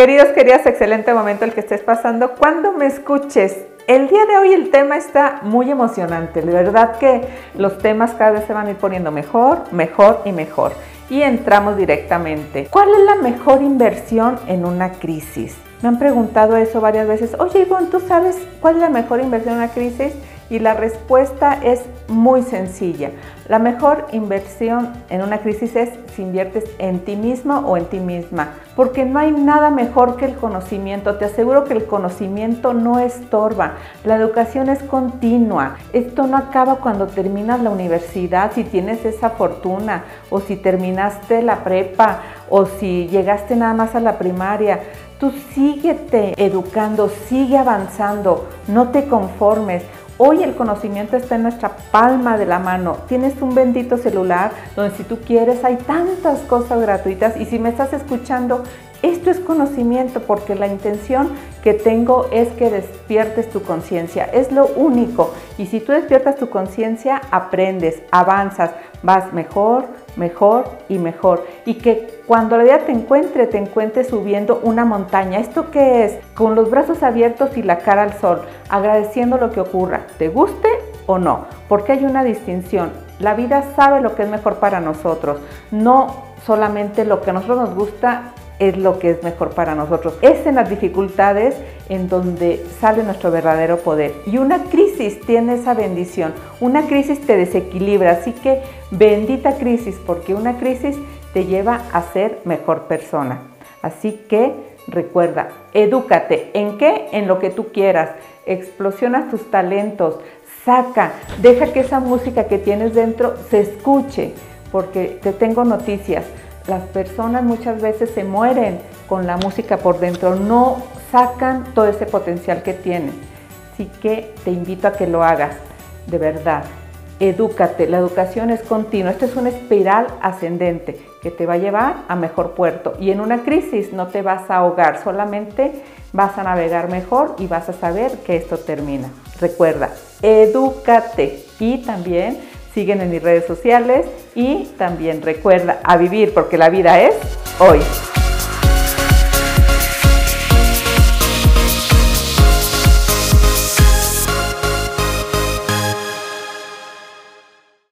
Queridos, queridas, excelente momento el que estés pasando. Cuando me escuches, el día de hoy el tema está muy emocionante. De verdad que los temas cada vez se van a ir poniendo mejor, mejor y mejor. Y entramos directamente. ¿Cuál es la mejor inversión en una crisis? Me han preguntado eso varias veces. Oye, Ivonne, ¿tú sabes cuál es la mejor inversión en una crisis? Y la respuesta es muy sencilla. La mejor inversión en una crisis es si inviertes en ti mismo o en ti misma, porque no hay nada mejor que el conocimiento. Te aseguro que el conocimiento no estorba. La educación es continua. Esto no acaba cuando terminas la universidad, si tienes esa fortuna, o si terminaste la prepa, o si llegaste nada más a la primaria. Tú síguete educando, sigue avanzando, no te conformes. Hoy el conocimiento está en nuestra palma de la mano. Tienes un bendito celular donde si tú quieres hay tantas cosas gratuitas y si me estás escuchando, esto es conocimiento porque la intención que tengo es que despiertes tu conciencia. Es lo único. Y si tú despiertas tu conciencia, aprendes, avanzas, vas mejor, mejor y mejor. Y que cuando la vida te encuentre, te encuentre subiendo una montaña. ¿Esto qué es? Con los brazos abiertos y la cara al sol, agradeciendo lo que ocurra, te guste o no, porque hay una distinción. La vida sabe lo que es mejor para nosotros, no solamente lo que a nosotros nos gusta es lo que es mejor para nosotros. Es en las dificultades en donde sale nuestro verdadero poder. Y una crisis tiene esa bendición. Una crisis te desequilibra. Así que bendita crisis, porque una crisis te lleva a ser mejor persona. Así que recuerda, edúcate. ¿En qué? En lo que tú quieras. Explosiona tus talentos. Saca, deja que esa música que tienes dentro se escuche, porque te tengo noticias las personas muchas veces se mueren con la música por dentro, no sacan todo ese potencial que tienen. Así que te invito a que lo hagas, de verdad. Edúcate, la educación es continua, esto es una espiral ascendente que te va a llevar a mejor puerto y en una crisis no te vas a ahogar, solamente vas a navegar mejor y vas a saber que esto termina. Recuerda, edúcate y también siguen en mis redes sociales y también recuerda a vivir porque la vida es hoy.